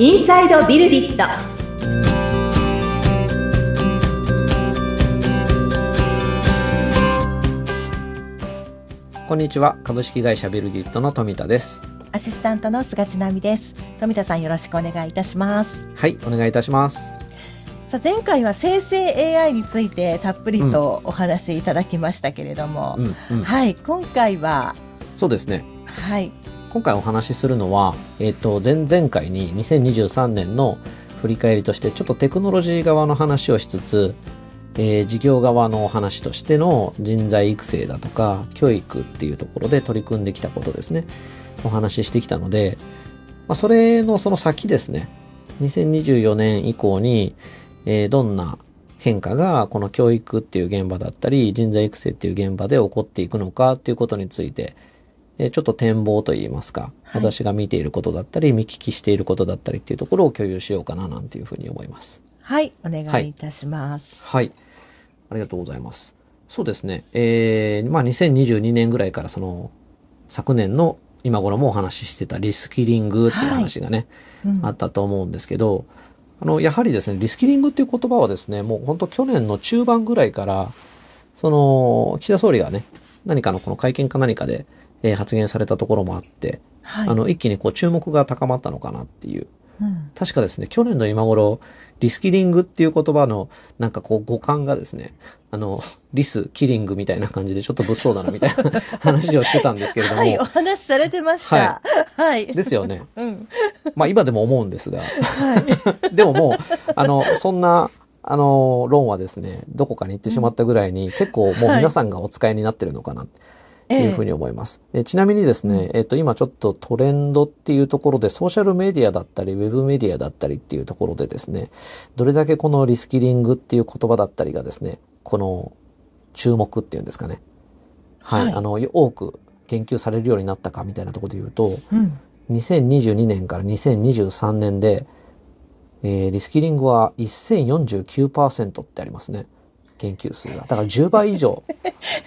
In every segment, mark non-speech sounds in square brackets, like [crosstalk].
インサイドビルディット。こんにちは。株式会社ビルディットの富田です。アシスタントの菅千奈美です。富田さんよろしくお願いいたします。はいお願いいたします。さあ前回は生成 AI についてたっぷりとお話しいただきましたけれども、うんうん。はい今回はそうですね。はい今回お話しするのはえっ、と前々回に2023年の振り返りとしてちょっとテクノロジー側の話をしつつ、えー事業側のお話としての人材育成だとか教育っていうところで取り組んできたことですね。お話ししてきたので、まあ、それのその先ですね。2024年以降に、えーどんな変化がこの教育っていう現場だったり人材育成っていう現場で起こっていくのかっていうことについて、えーちょっと展望といいますか、はい私が見ていることだったり見聞きしていることだったりっていうところを共有しようかななんていうふうに思います。はいお願いいたします。はい。ありがとうございます。そうですね。えー、まあ2022年ぐらいからその昨年の今頃もお話ししてたリスキリングっていう話がね、うんあったと思うんですけど、あの、やはりですね、リスキリングっていう言葉はですね、もう本当去年の中盤ぐらいから、その、岸田総理がね、何かのこの会見か何かで、えー発言されたところもあって、はい。あの、一気にこう注目が高まったのかなっていう。うん。確かですね、去年の今頃、リスキリングっていう言葉の、なんかこう、語感がですね、あの、リス、キリングみたいな感じでちょっと物騒だなみたいな [laughs] 話をしてたんですけれども、はいお話しされてました。はい。ですよね。うん。まあ今でも思うんですが、はい。[laughs] でももう、あの、そんな、あの、論はですね、どこかに行ってしまったぐらいに、結構もう皆さんがお使いになってるのかな。っていうふうに思います。えちなみにですね、えっと、今ちょっとトレンドっていうところで、ソーシャルメディアだったり、ウェブメディアだったりっていうところでですね、どれだけこのリスキリングっていう言葉だったりがですね、この注目っていうんですかね。はい。はいあの、多く研究されるようになったかみたいなところで言うと、うん2022年から2023年で、えーリスキリングは1049%ってありますね。研究数が。だから10倍以上、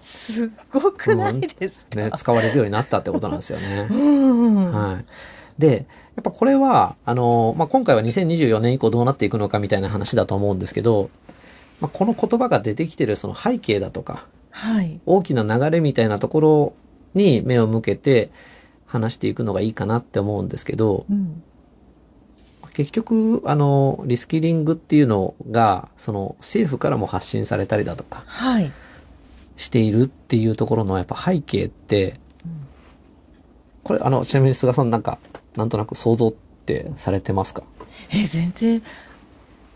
すごくないですか？ね、使われるようになったってことなんですよね。[laughs] うんはい。で、やっぱこれは、あの、まあ、今回は2024年以降どうなっていくのかみたいな話だと思うんですけど、まあ、この言葉が出てきてるその背景だとか、はい。大きな流れみたいなところに目を向けて話していくのがいいかなって思うんですけど、うん結局、あの、リスキリングっていうのが、その政府からも発信されたりだとかはい。しているっていうところのやっぱ背景って、これあの、ちなみに菅さんなんか、なんとなく想像ってされてますか？え全然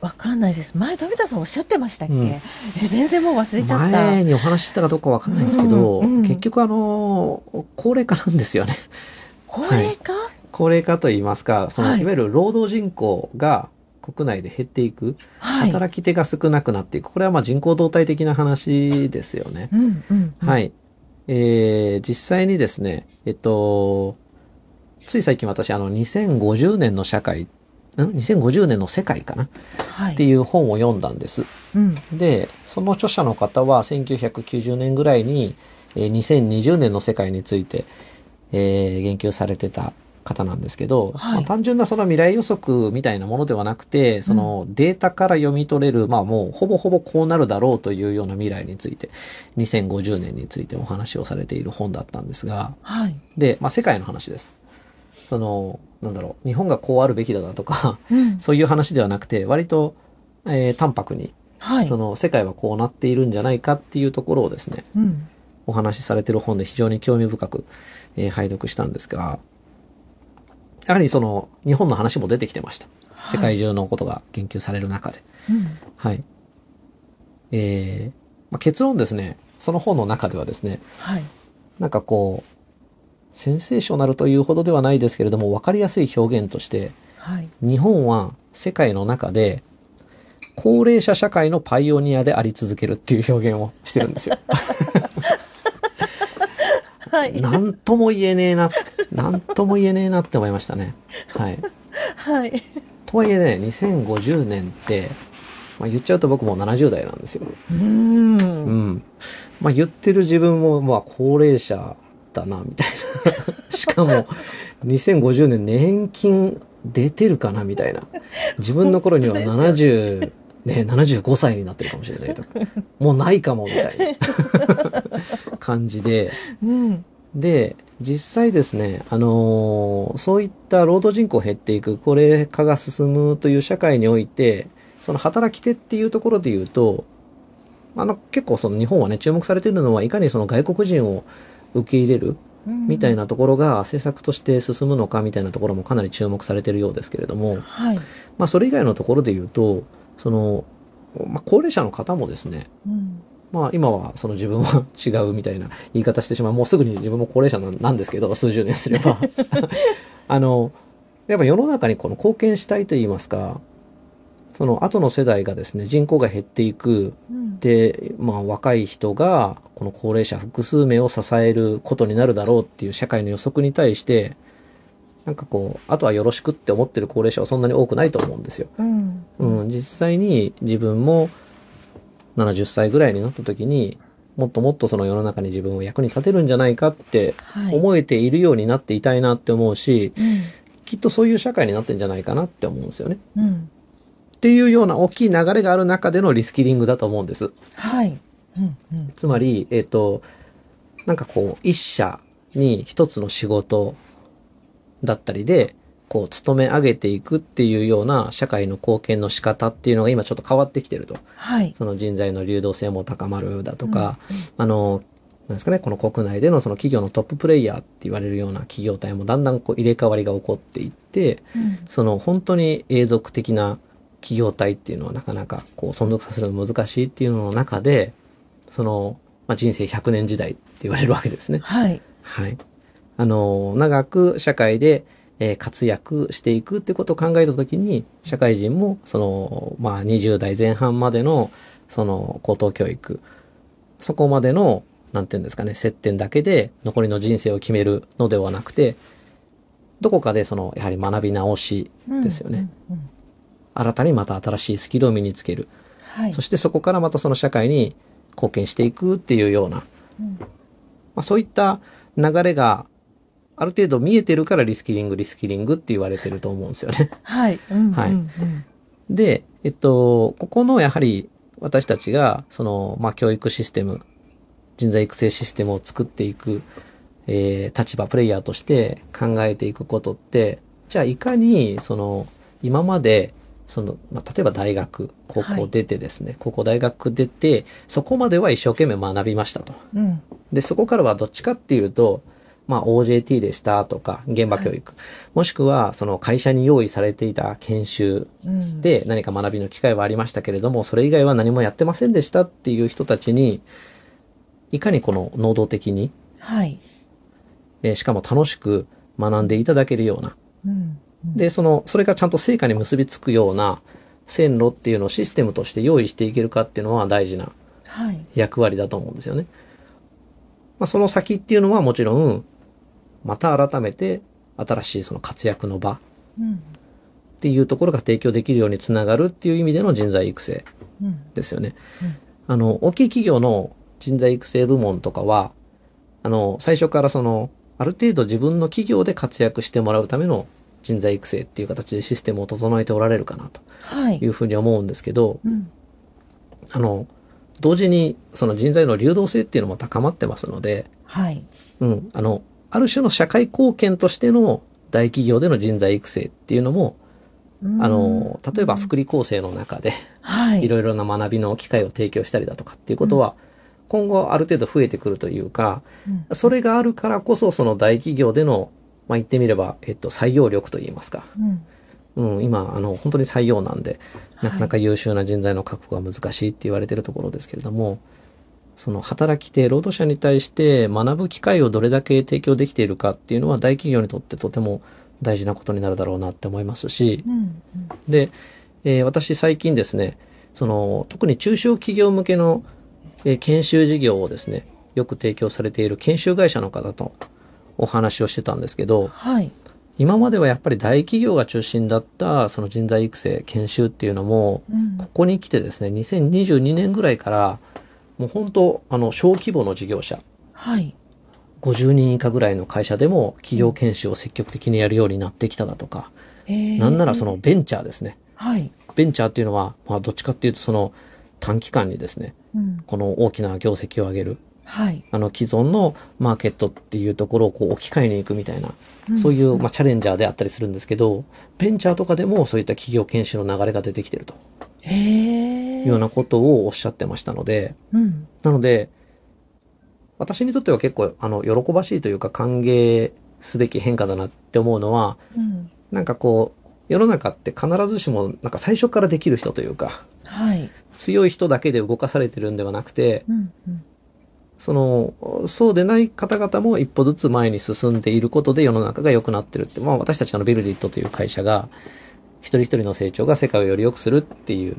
わかんないです。前富田さんおっしゃってましたっけ、うん。え全然もう忘れちゃった。前にお話ししたかどうかわかんないんですけど、うんうん。結局あの、高齢化なんですよね。高齢化、高齢化といいますか、その、はいい、わゆる労働人口が国内で減っていく、はい働き手が少なくなっていく。これはまあ人口動態的な話ですよね。うんうんうんはい。えー、実際にですね、えっと、つい最近私、あの、2050年の社会、ん ?2050 年の世界かな？はいっていう本を読んだんです。うんで、その著者の方は1990年ぐらいに、えー2020年の世界について、えー言及されてた方なんですけど、はい。まあ単純なその未来予測みたいなものではなくて、そのデータから読み取れる、まあもうほぼほぼこうなるだろうというような未来について、2050年についてお話をされている本だったんですが、はい。で、まあ世界の話です。その、なんだろう、日本がこうあるべきだなとか、うん。そういう話ではなくて、割と、えー淡白に、はい。その世界はこうなっているんじゃないかっていうところをですね、うん。お話しされてる本で非常に興味深く、えー拝読したんですが、やはりその日本の話も出てきてました。はい世界中のことが研究される中で。うんはい。えーまあ、結論ですね、その本の中ではですね、はいなんかこう、センセーショナルというほどではないですけれども、わかりやすい表現として、はい日本は世界の中で高齢者社会のパイオニアであり続けるっていう表現をしてるんですよ。[laughs] はい [laughs] なんとも言えねえな、なんとも言えねえなって思いましたね。はい。[laughs] はいとはいえね、2050年って、まあ、言っちゃうと僕も70代なんですよ。うーうんん。まあ言ってる自分もまあ高齢者だな、みたいな。[laughs] しかも、2050年年金出てるかなみたいな。自分の頃には本当70、ね、75歳になってるかもしれないとか、もうないかもみたいな [laughs] 感じで、うん。で、実際ですね、あのーそういった労働人口減っていく、高齢化が進むという社会において、その働き手っていうところで言うと、あの、結構その日本はね、注目されているのは、いかにその外国人を受け入れるみたいな。なところが政策として進むのかみたいなところもかなり注目されているようですけれども、はい。まあそれ以外のところで言うと、その、まあ高齢者の方もですね、うん。まあ今はその自分は [laughs] 違うみたいな言い方してしまう。もうすぐに自分も高齢者なんですけど、数十年すれば。[laughs] あの、やっぱ世の中にこの貢献したいと言いますか、その後の世代がですね、人口が減っていく。うん。で、まあ若い人がこの高齢者複数名を支えることになるだろうっていう社会の予測に対して、なんかこう、あとはよろしくって思ってる高齢者はそんなに多くないと思うんですよ。うん。うん、実際に自分も70歳ぐらいになった時にもっともっとその世の中に自分を役に立てるんじゃないかってはい。思えているようになっていたいなって思うし、うん。きっとそういう社会になってんじゃないかなって思うんですよね。うん。っていうような大きい流れがある中でのリスキリングだと思うんです。はい。うん。うん。つまり、えっ、と、なんかこう、一社に一つの仕事だったりで、こう、勤め上げていくっていうような社会の貢献の仕方っていうのが今ちょっと変わってきてると。はい。その人材の流動性も高まるだとか、あの、なんですかね、この国内でのその企業のトッププレイヤーって言われるような企業体もだんだんこう入れ替わりが起こっていって、うん。その本当に永続的な企業体っていうのはなかなかこう存続させるの難しいっていうのの中で、その、まあ、人生100年時代って言われるわけですね。はい。はい。あの、長く社会で、えー活躍していくってことを考えたときに、社会人も、その、まあ、20代前半までの、その、高等教育、そこまでの、なんていうんですかね、接点だけで残りの人生を決めるのではなくて、どこかでその、やはり学び直しですよね。うん。うん。新たにまた新しいスキルを身につける。はいそ。してそこからまたその社会に貢献していくっていうような、うんまあ、そういった流れがある程度見えてるからリスキリング、リスキリングって言われてると思うんですよね。はい。うん。はいうんうんで、えっと、ここのやはり私たちが、その、まあ、教育システム、人材育成システムを作っていく、えー立場、プレイヤーとして考えていくことって、じゃあいかに、その、今まで、その、まあ、例えば大学、高校出てですね、高校大学出て、そこまでは一生懸命学びましたと。うん。で、そこからはどっちかっていうと、まあ OJT でしたとか、現場教育、もしくはその会社に用意されていた研修うん。で何か学びの機会はありましたけれども、それ以外は何もやってませんでしたっていう人たちに、いかにこの能動的に、はい。えーしかも楽しく学んでいただけるような、うん。で、その、それがちゃんと成果に結びつくような線路っていうのをシステムとして用意していけるかっていうのは大事なはい。役割だと思うんですよね。まあ、その先っていうのはもちろん、また改めて新しいその活躍の場っうん。ていうところが提供できるようにつながるっていう意味での人材育成うん。ですよね。うんあの、大きい企業の人材育成部門とかは、あの、最初からその、ある程度自分の企業で活躍してもらうための人材育成っていう形でシステムを整えておられるかなとはいい。うふうに思うんですけど、うん。あの、同時にその人材の流動性っていうのも高まってますので、はい。うん、あの、ある種の社会貢献としての大企業での人材育成っていうのも、あの、例えば福利厚生の中で、はい。いろいろな学びの機会を提供したりだとかっていうことは、今後ある程度増えてくるというか、うんそれがあるからこそその大企業での、まあ、言ってみれば、えっと、採用力といいますか。うん。うん、今、あの、本当に採用なんで、なかなか優秀な人材の確保が難しいって言われてるところですけれども、その働き手、労働者に対して学ぶ機会をどれだけ提供できているかっていうのは大企業にとってとても大事なことになるだろうなって思いますし、うん。で、えー私最近ですね、その、特に中小企業向けの、えー研修事業をですね、よく提供されている研修会社の方とお話をしてたんですけど、はい。今まではやっぱり大企業が中心だったその人材育成、研修っていうのも、うん。ここに来てですね、2022年ぐらいから、もう本当、あの、小規模の事業者、はい。50人以下ぐらいの会社でも企業研修を積極的にやるようになってきただとか、へーなんならそのベンチャーですね。はい。ベンチャーっていうのは、まあ、どっちかっていうとその短期間にですね、うん。この大きな業績を上げる、はい。あの既存のマーケットっていうところをこう置き換えに行くみたいな、そういう、まあ、チャレンジャーであったりするんですけど、ベンチャーとかでもそういった企業研修の流れが出てきてるとへえ。ようなことをおっしゃってましたので、うん。なので、私にとっては結構、あの、喜ばしいというか歓迎すべき変化だなって思うのは、うん。なんかこう、世の中って必ずしも、なんか最初からできる人というか、はい。強い人だけで動かされてるんではなくて、うん。うん。その、そうでない方々も一歩ずつ前に進んでいることで世の中が良くなってるって、まあ私たちのビルディットという会社が、一人一人の成長が世界をより良くするっていう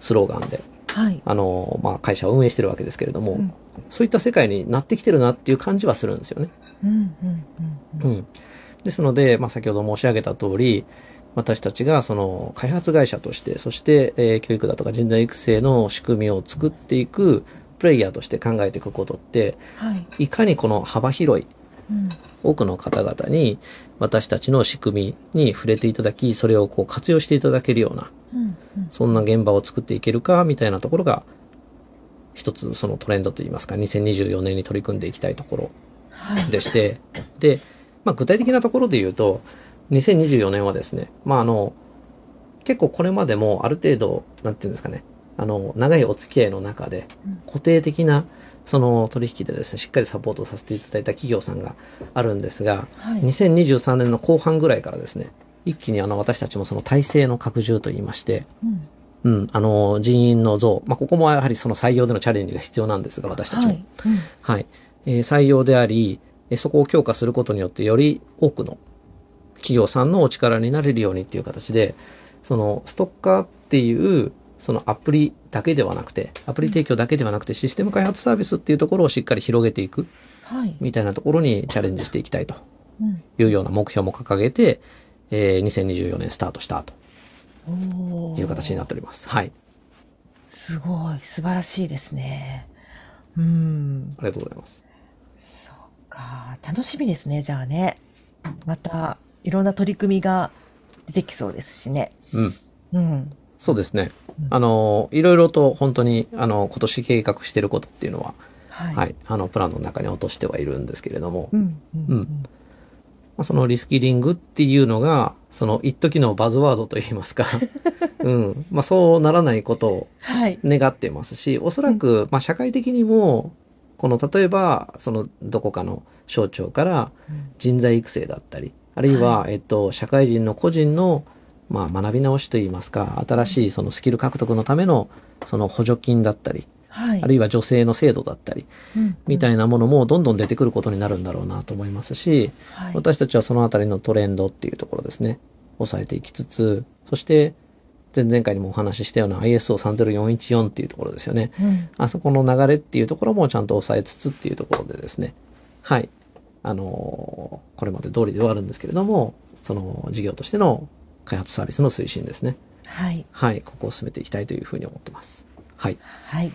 スローガンで、はい。あの、まあ会社を運営してるわけですけれども、うんそういった世界になってきてるなっていう感じはするんですよね。うん。うん。うん。うん。ですので、まあ、先ほど申し上げた通り、私たちがその開発会社として、そして、えー教育だとか人材育成の仕組みを作っていくプレイヤーとして考えていくことって、はい。いかにこの幅広いうん。多くの方々に私たちの仕組みに触れていただき、それをこう活用していただけるような、うん。うん。そんな現場を作っていけるか、みたいなところが、一つそのトレンドといいますか、2024年に取り組んでいきたいところはい。でして、で、まあ、具体的なところで言うと、2024年はですね、まあ、あの、結構これまでもある程度、なんていうんですかね、あの、長いお付き合いの中でうん、固定的な、その取引でですね、しっかりサポートさせていただいた企業さんがあるんですが、はい。2023年の後半ぐらいからですね、一気にあの、私たちもその体制の拡充といいまして、うん。うん、あの、人員の増、まあ、ここもやはりその採用でのチャレンジが必要なんですが、私たちも。はい。うん。はい。えー採用であり、えーそこを強化することによってより多くの企業さんのお力になれるようにっていう形で、そのストッカーっていう、そのアプリだけではなくて、アプリ提供だけではなくて、システム開発サービスっていうところをしっかり広げていくはい。みたいなところにチャレンジしていきたいとうん。いうような目標も掲げて、えー2024年スタートしたという形になっております。はい。すごい。素晴らしいですね。うん。ありがとうございます。そっか。楽しみですね、じゃあね。また、いろんな取り組みが出てきそうですしね。うん。うん。そうですねうん。あの、いろいろと本当に、あの、今年計画していることっていうのは、はい。はい、あの、プランの中に落としてはいるんですけれども、うん。うん。うんまあ、そのリスキリングっていうのが、その一時のバズワードといいますか、[laughs] うん、まあ、そうならないことをはい。願ってますし、おそらく、まあ、社会的にも、この、例えば、その、どこかの省庁から人材育成だったり、あるいは、えっと、社会人の個人の、まあ、学び直しといいますか、新しいそのスキル獲得のための、その補助金だったり、はい。あるいは女性の制度だったり、うんみたいなものもどんどん出てくることになるんだろうなと思いますし、はい。私たちはそのあたりのトレンドっていうところですね、抑えていきつつ、そして、前々回にもお話ししたような ISO30414 っていうところですよね。うん。あそこの流れっていうところもちゃんと抑えつつっていうところでですね、はい。あのーこれまで通りではあるんですけれども、その事業としての開発サービスの推進ですね。はい。はい。ここを進めていきたいというふうに思ってます。はい。はい。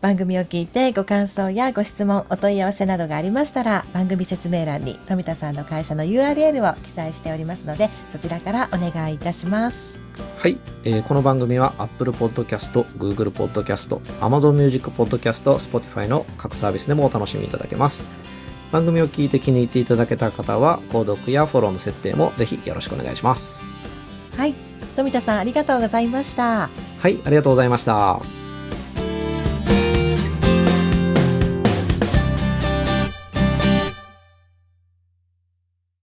番組を聞いてご感想やご質問、お問い合わせなどがありましたら、番組説明欄に富田さんの会社の URL を記載しておりますので、そちらからお願いいたします。はい、えーこの番組は Apple Podcast、Google Podcast、Amazon Music Podcast、Spotify の各サービスでもお楽しみいただけます。番組を聞いて気に入っていただけた方は、購読やフォローの設定もぜひよろしくお願いします。はい。富田さんありがとうございました。はい、ありがとうございました。